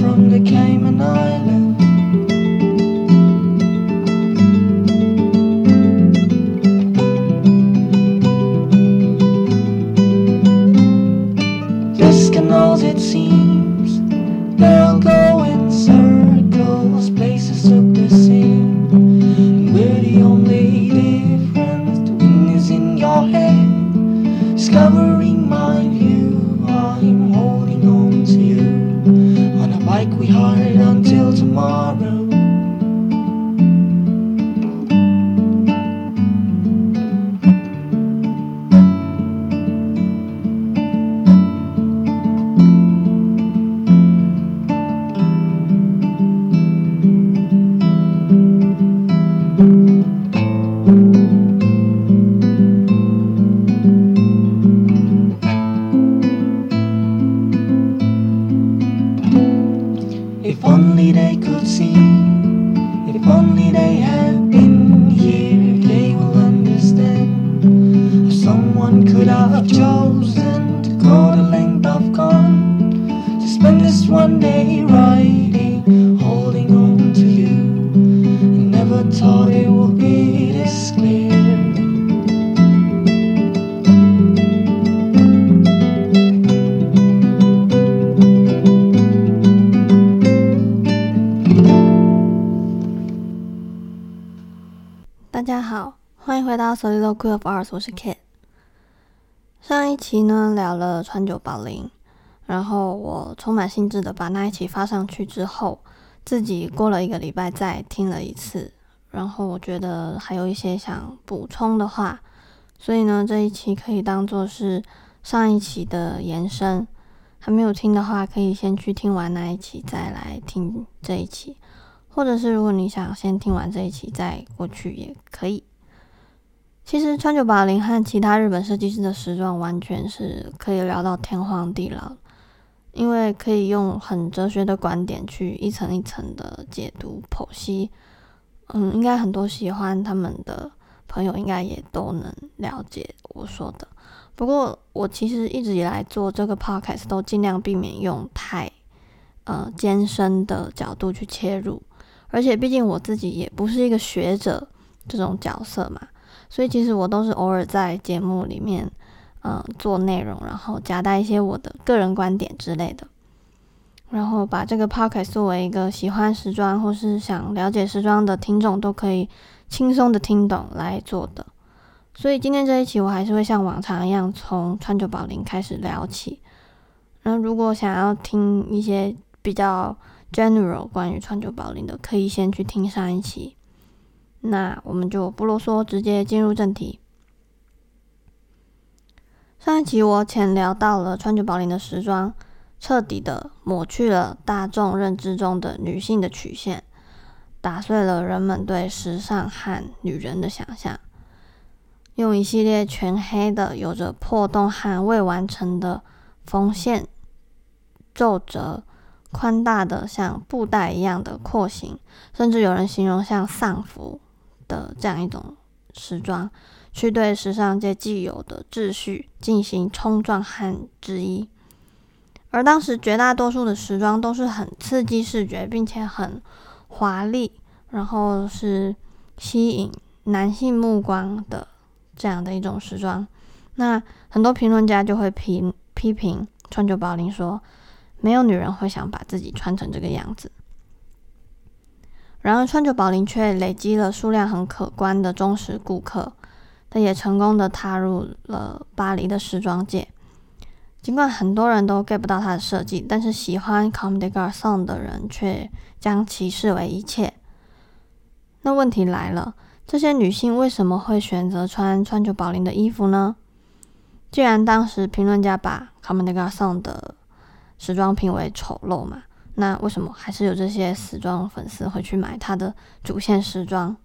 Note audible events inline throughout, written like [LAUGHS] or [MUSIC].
From the Cayman Islands. 欢迎回到 Soliloquy of Arts，我是 Kate。上一期呢聊了川久保玲，然后我充满兴致的把那一期发上去之后，自己过了一个礼拜再听了一次，然后我觉得还有一些想补充的话，所以呢这一期可以当做是上一期的延伸。还没有听的话，可以先去听完那一期再来听这一期。或者是如果你想先听完这一期再过去也可以。其实川久保玲和其他日本设计师的时装完全是可以聊到天荒地老，因为可以用很哲学的观点去一层一层的解读剖析。嗯，应该很多喜欢他们的朋友应该也都能了解我说的。不过我其实一直以来做这个 podcast 都尽量避免用太呃艰深的角度去切入。而且毕竟我自己也不是一个学者这种角色嘛，所以其实我都是偶尔在节目里面，嗯、做内容，然后夹带一些我的个人观点之类的，然后把这个 podcast 作为一个喜欢时装或是想了解时装的听众都可以轻松的听懂来做的。所以今天这一期我还是会像往常一样从川久保玲开始聊起。那如果想要听一些比较 general 关于川久保玲的，可以先去听上一期。那我们就不啰嗦，直接进入正题。上一期我浅聊到了川久保玲的时装，彻底的抹去了大众认知中的女性的曲线，打碎了人们对时尚和女人的想象，用一系列全黑的、有着破洞和未完成的缝线、皱褶。宽大的像布袋一样的廓形，甚至有人形容像丧服的这样一种时装，去对时尚界既有的秩序进行冲撞和质疑。而当时绝大多数的时装都是很刺激视觉，并且很华丽，然后是吸引男性目光的这样的一种时装。那很多评论家就会批批评川久保玲说。没有女人会想把自己穿成这个样子。然而，川久保玲却累积了数量很可观的忠实顾客，他也成功的踏入了巴黎的时装界。尽管很多人都 get 不到他的设计，但是喜欢 Comme des Garçons 的人却将其视为一切。那问题来了，这些女性为什么会选择穿川久保玲的衣服呢？既然当时评论家把 Comme des Garçons 的时装评为丑陋嘛，那为什么还是有这些时装粉丝会去买他的主线时装？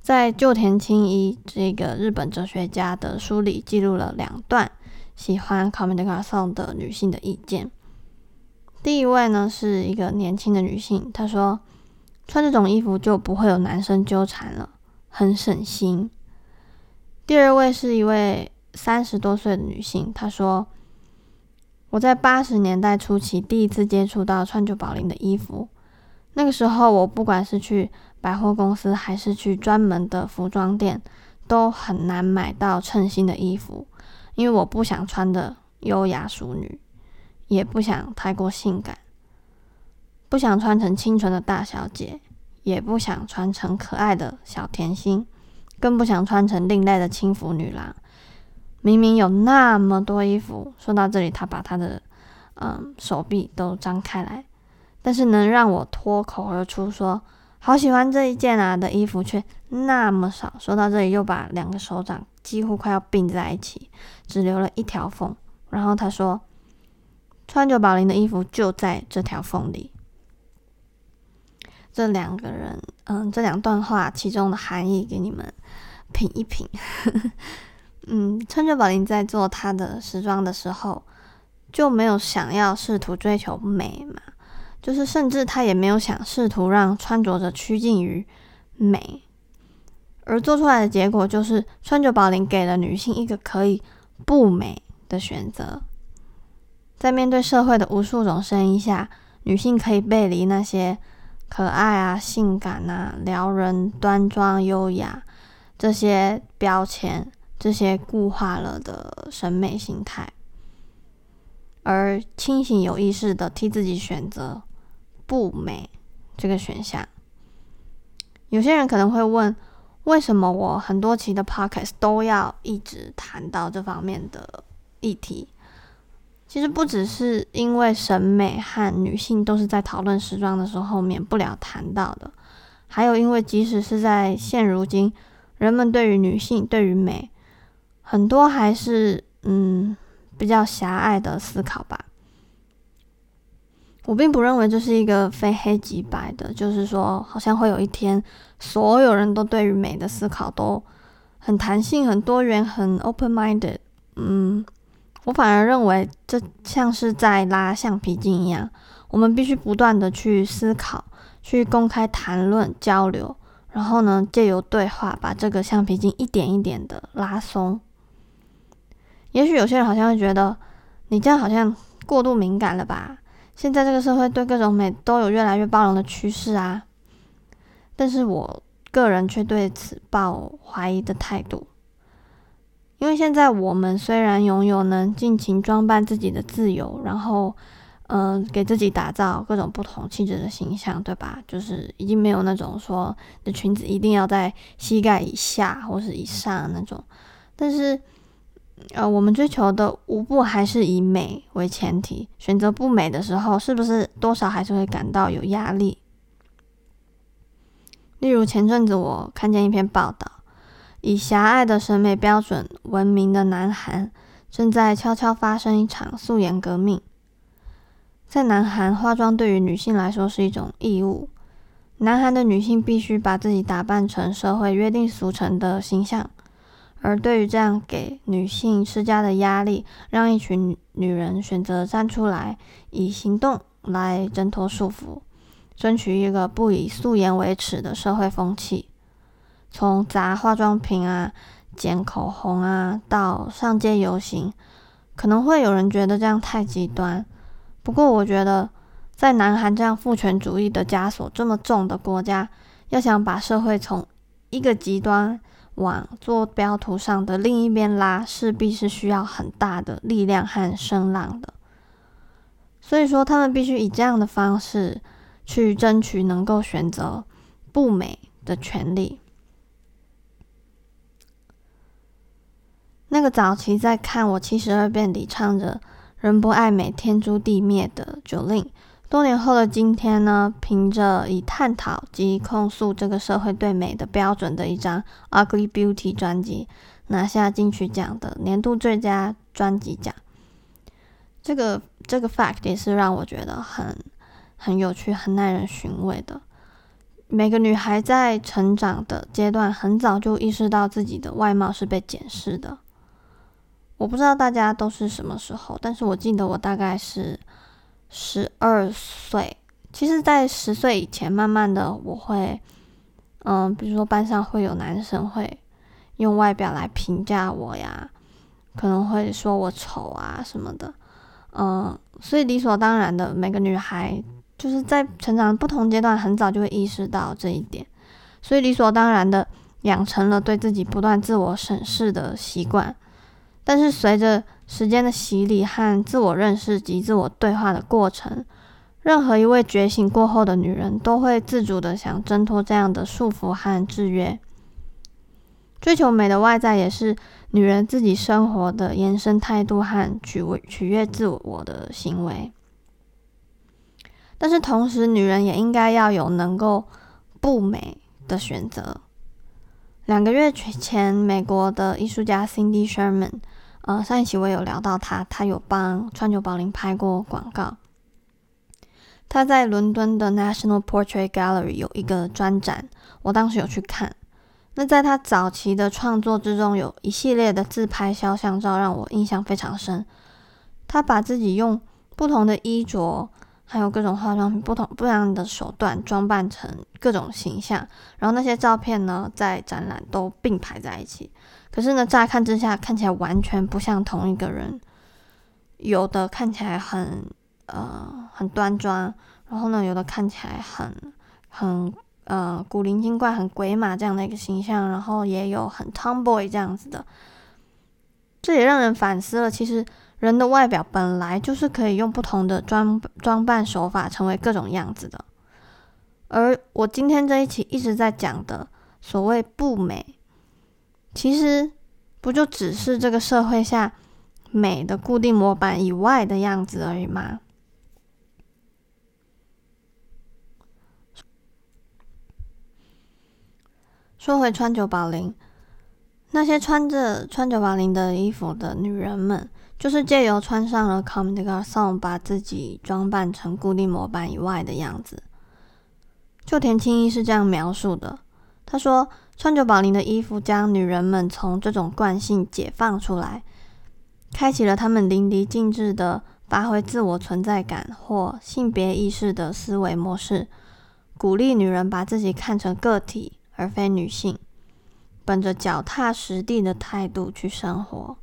在旧田清一这个日本哲学家的书里，记录了两段喜欢 Comme des Garçons 的女性的意见。第一位呢是一个年轻的女性，她说。穿这种衣服就不会有男生纠缠了，很省心。第二位是一位三十多岁的女性，她说：“我在八十年代初期第一次接触到川久保玲的衣服，那个时候我不管是去百货公司还是去专门的服装店，都很难买到称心的衣服，因为我不想穿的优雅淑女，也不想太过性感。”不想穿成清纯的大小姐，也不想穿成可爱的小甜心，更不想穿成另类的轻浮女郎。明明有那么多衣服，说到这里，他把他的嗯手臂都张开来，但是能让我脱口而出说好喜欢这一件啊的衣服却那么少。说到这里，又把两个手掌几乎快要并在一起，只留了一条缝。然后他说：“川久保玲的衣服就在这条缝里。”这两个人，嗯，这两段话其中的含义给你们品一品。嗯，川久保玲在做她的时装的时候，就没有想要试图追求美嘛，就是甚至她也没有想试图让穿着者趋近于美，而做出来的结果就是川久保玲给了女性一个可以不美的选择，在面对社会的无数种声音下，女性可以背离那些。可爱啊，性感啊，撩人、端庄、优雅，这些标签，这些固化了的审美心态，而清醒有意识的替自己选择不美这个选项。有些人可能会问，为什么我很多期的 podcast 都要一直谈到这方面的议题？其实不只是因为审美和女性都是在讨论时装的时候免不了谈到的，还有因为即使是在现如今，人们对于女性、对于美，很多还是嗯比较狭隘的思考吧。我并不认为这是一个非黑即白的，就是说好像会有一天所有人都对于美的思考都很弹性、很多元、很 open-minded，嗯。我反而认为，这像是在拉橡皮筋一样，我们必须不断的去思考，去公开谈论、交流，然后呢，借由对话把这个橡皮筋一点一点的拉松。也许有些人好像会觉得，你这样好像过度敏感了吧？现在这个社会对各种美都有越来越包容的趋势啊，但是我个人却对此抱怀疑的态度。因为现在我们虽然拥有能尽情装扮自己的自由，然后，嗯，给自己打造各种不同气质的形象，对吧？就是已经没有那种说的裙子一定要在膝盖以下或是以上那种。但是，呃，我们追求的无不还是以美为前提。选择不美的时候，是不是多少还是会感到有压力？例如前阵子我看见一篇报道。以狭隘的审美标准闻名的南韩，正在悄悄发生一场素颜革命。在南韩，化妆对于女性来说是一种义务。南韩的女性必须把自己打扮成社会约定俗成的形象，而对于这样给女性施加的压力，让一群女人选择站出来，以行动来挣脱束缚，争取一个不以素颜为耻的社会风气。从砸化妆品啊、剪口红啊，到上街游行，可能会有人觉得这样太极端。不过，我觉得在南韩这样父权主义的枷锁这么重的国家，要想把社会从一个极端往坐标图上的另一边拉，势必是需要很大的力量和声浪的。所以说，他们必须以这样的方式去争取能够选择不美的权利。那个早期在看我七十二变里唱着“人不爱美，天诛地灭”的九令，多年后的今天呢，凭着以探讨及控诉这个社会对美的标准的一张《Ugly Beauty》专辑，拿下金曲奖的年度最佳专辑奖。这个这个 fact 也是让我觉得很很有趣、很耐人寻味的。每个女孩在成长的阶段，很早就意识到自己的外貌是被检视的。我不知道大家都是什么时候，但是我记得我大概是十二岁。其实，在十岁以前，慢慢的我会，嗯，比如说班上会有男生会用外表来评价我呀，可能会说我丑啊什么的，嗯，所以理所当然的，每个女孩。就是在成长不同阶段，很早就会意识到这一点，所以理所当然的养成了对自己不断自我审视的习惯。但是随着时间的洗礼和自我认识及自我对话的过程，任何一位觉醒过后的女人都会自主的想挣脱这样的束缚和制约。追求美的外在也是女人自己生活的延伸态度和取取悦自我的行为。但是同时，女人也应该要有能够不美的选择。两个月前，美国的艺术家 Cindy Sherman，呃，上一期我有聊到他，他有帮川久保玲拍过广告。他在伦敦的 National Portrait Gallery 有一个专展，我当时有去看。那在他早期的创作之中，有一系列的自拍肖像照让我印象非常深。他把自己用不同的衣着。还有各种化妆品，不同不一样的手段装扮成各种形象，然后那些照片呢，在展览都并排在一起。可是呢，乍看之下看起来完全不像同一个人。有的看起来很呃很端庄，然后呢，有的看起来很很呃古灵精怪、很鬼马这样的一个形象，然后也有很 tomboy 这样子的。这也让人反思了，其实。人的外表本来就是可以用不同的装装扮手法成为各种样子的，而我今天这一期一直在讲的所谓不美，其实不就只是这个社会下美的固定模板以外的样子而已吗？说回川久保玲，那些穿着川久保玲的衣服的女人们。就是借由穿上了 Comme des Garçons，把自己装扮成固定模板以外的样子。就田青衣是这样描述的：他说，穿着保玲的衣服将女人们从这种惯性解放出来，开启了她们淋漓尽致的发挥自我存在感或性别意识的思维模式，鼓励女人把自己看成个体而非女性，本着脚踏实地的态度去生活。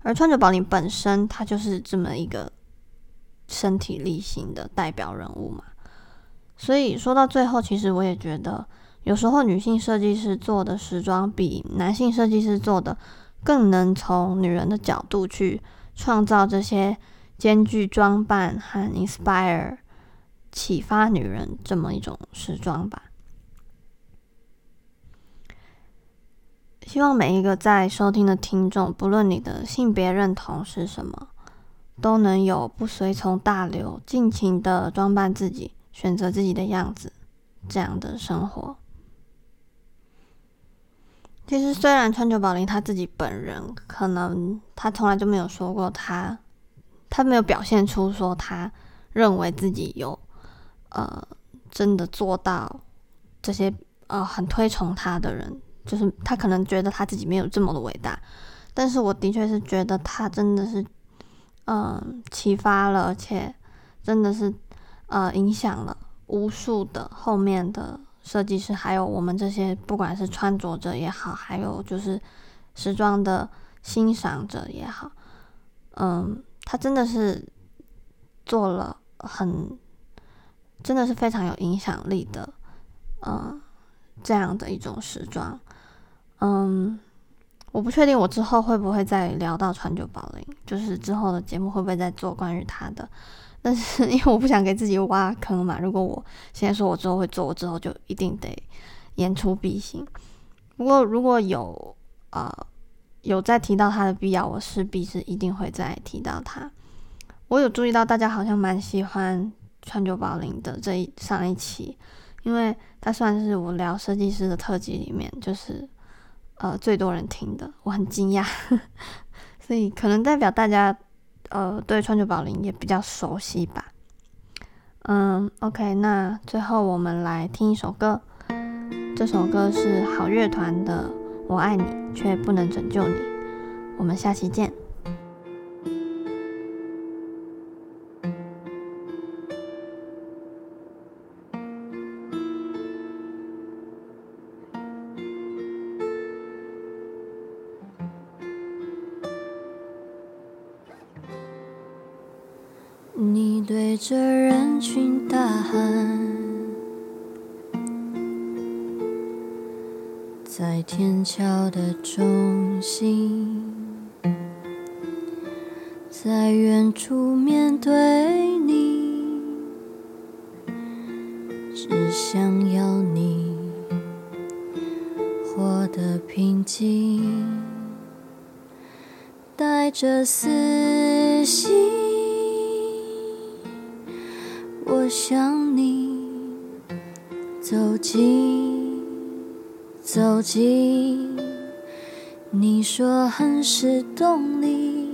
而川久保玲本身，她就是这么一个身体力行的代表人物嘛。所以说到最后，其实我也觉得，有时候女性设计师做的时装，比男性设计师做的更能从女人的角度去创造这些兼具装扮和 inspire 启发女人这么一种时装吧。希望每一个在收听的听众，不论你的性别认同是什么，都能有不随从大流、尽情的装扮自己、选择自己的样子这样的生活。其实，虽然川久保玲他自己本人可能他从来就没有说过他，他没有表现出说他认为自己有呃真的做到这些呃很推崇他的人。就是他可能觉得他自己没有这么的伟大，但是我的确是觉得他真的是，嗯，启发了，而且真的是呃影响了无数的后面的设计师，还有我们这些不管是穿着者也好，还有就是时装的欣赏者也好，嗯，他真的是做了很，真的是非常有影响力的，嗯，这样的一种时装。嗯，我不确定我之后会不会再聊到川久保玲，就是之后的节目会不会再做关于他的。但是 [LAUGHS] 因为我不想给自己挖坑嘛，如果我现在说我之后会做，我之后就一定得言出必行。不过如果有呃有再提到他的必要，我势必是一定会再提到他。我有注意到大家好像蛮喜欢川久保玲的这一上一期，因为它算是我聊设计师的特辑里面，就是呃最多人听的，我很惊讶，[LAUGHS] 所以可能代表大家呃对川久保玲也比较熟悉吧。嗯，OK，那最后我们来听一首歌，这首歌是好乐团的《我爱你却不能拯救你》，我们下期见。对着人群大喊，在天桥的中心，在远处面对你，只想要你活得平静，带着私心。我想你走近，走近，你说很是动力，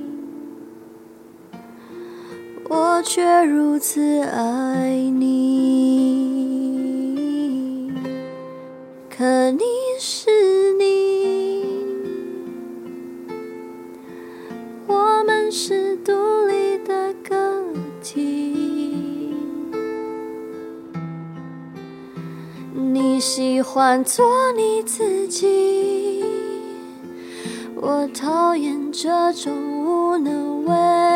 我却如此爱你。换做你自己，我讨厌这种无能为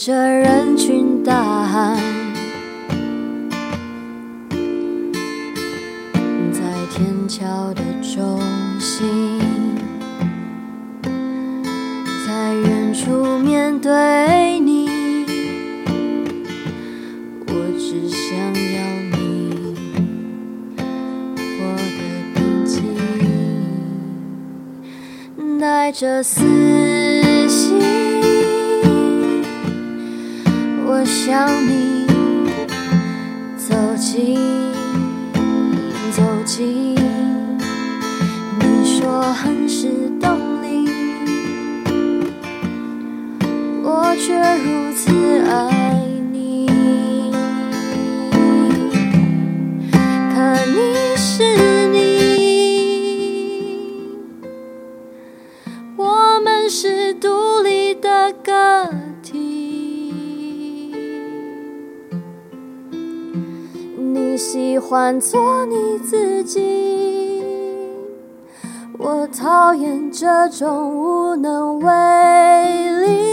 着人群大喊，在天桥的中心，在远处面对你，我只想要你我的平静。带着私做你自己，我讨厌这种无能为力。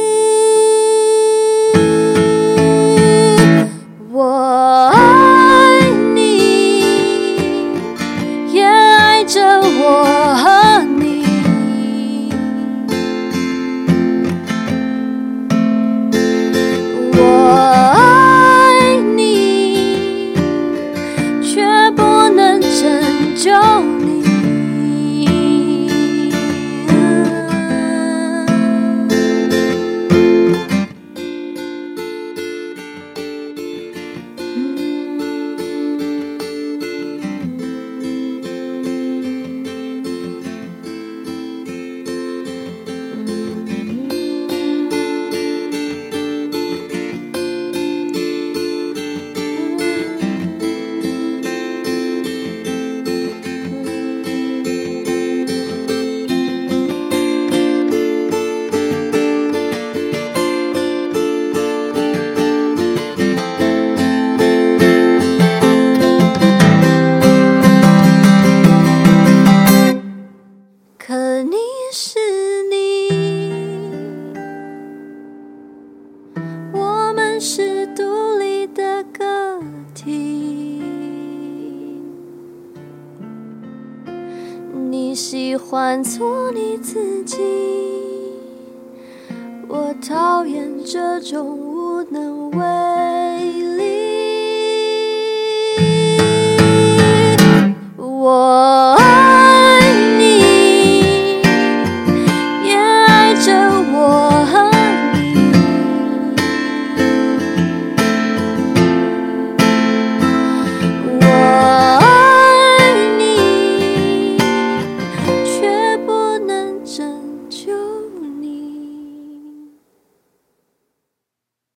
喜欢做你自己。我讨厌这种无能为